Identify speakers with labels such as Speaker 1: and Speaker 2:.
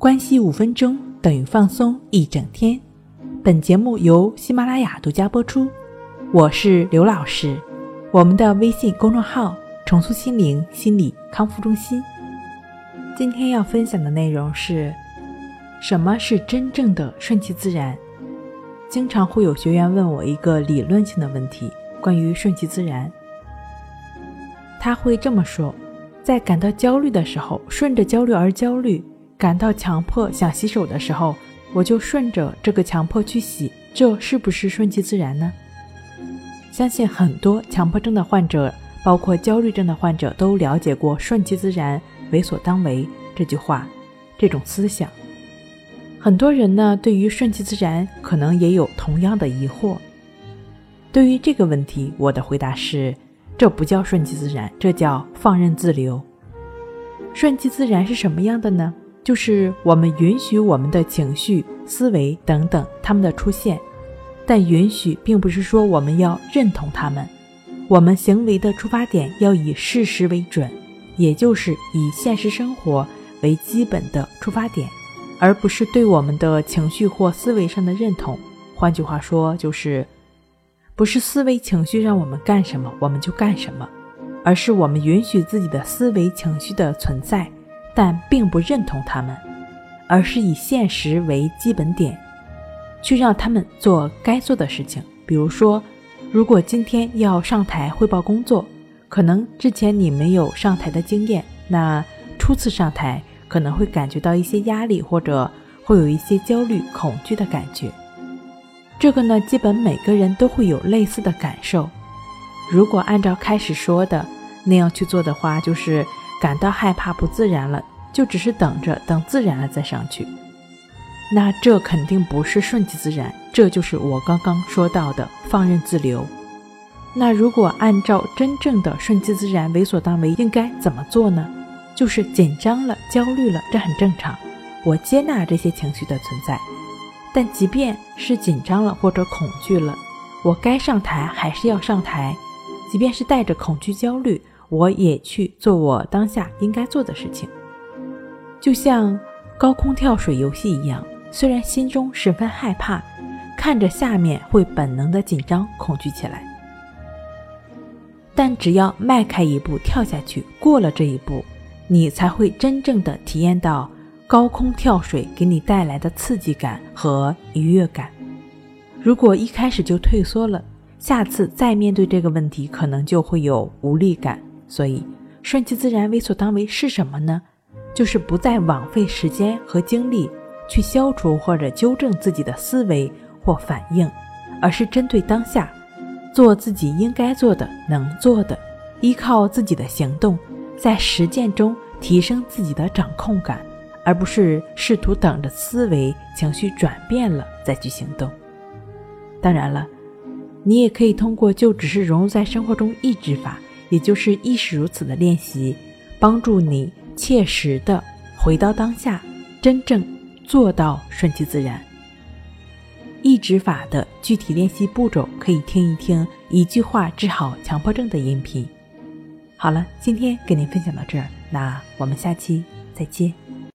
Speaker 1: 关系五分钟等于放松一整天。本节目由喜马拉雅独家播出。我是刘老师，我们的微信公众号“重塑心灵心理康复中心”。今天要分享的内容是：什么是真正的顺其自然？经常会有学员问我一个理论性的问题，关于顺其自然。他会这么说：在感到焦虑的时候，顺着焦虑而焦虑。感到强迫想洗手的时候，我就顺着这个强迫去洗，这是不是顺其自然呢？相信很多强迫症的患者，包括焦虑症的患者，都了解过“顺其自然，为所当为”这句话，这种思想。很多人呢，对于顺其自然，可能也有同样的疑惑。对于这个问题，我的回答是：这不叫顺其自然，这叫放任自流。顺其自然是什么样的呢？就是我们允许我们的情绪、思维等等他们的出现，但允许并不是说我们要认同他们。我们行为的出发点要以事实为准，也就是以现实生活为基本的出发点，而不是对我们的情绪或思维上的认同。换句话说，就是不是思维情绪让我们干什么我们就干什么，而是我们允许自己的思维情绪的存在。但并不认同他们，而是以现实为基本点，去让他们做该做的事情。比如说，如果今天要上台汇报工作，可能之前你没有上台的经验，那初次上台可能会感觉到一些压力，或者会有一些焦虑、恐惧的感觉。这个呢，基本每个人都会有类似的感受。如果按照开始说的那样去做的话，就是。感到害怕、不自然了，就只是等着，等自然了再上去。那这肯定不是顺其自然，这就是我刚刚说到的放任自流。那如果按照真正的顺其自然、为所当为，应该怎么做呢？就是紧张了、焦虑了，这很正常。我接纳这些情绪的存在，但即便是紧张了或者恐惧了，我该上台还是要上台，即便是带着恐惧、焦虑。我也去做我当下应该做的事情，就像高空跳水游戏一样。虽然心中十分害怕，看着下面会本能的紧张恐惧起来，但只要迈开一步跳下去，过了这一步，你才会真正的体验到高空跳水给你带来的刺激感和愉悦感。如果一开始就退缩了，下次再面对这个问题，可能就会有无力感。所以，顺其自然、为所当为是什么呢？就是不再枉费时间和精力去消除或者纠正自己的思维或反应，而是针对当下，做自己应该做的、能做的，依靠自己的行动，在实践中提升自己的掌控感，而不是试图等着思维情绪转变了再去行动。当然了，你也可以通过就只是融入在生活中抑制法。也就是亦是如此的练习，帮助你切实的回到当下，真正做到顺其自然。抑制法的具体练习步骤，可以听一听一句话治好强迫症的音频。好了，今天给您分享到这儿，那我们下期再见。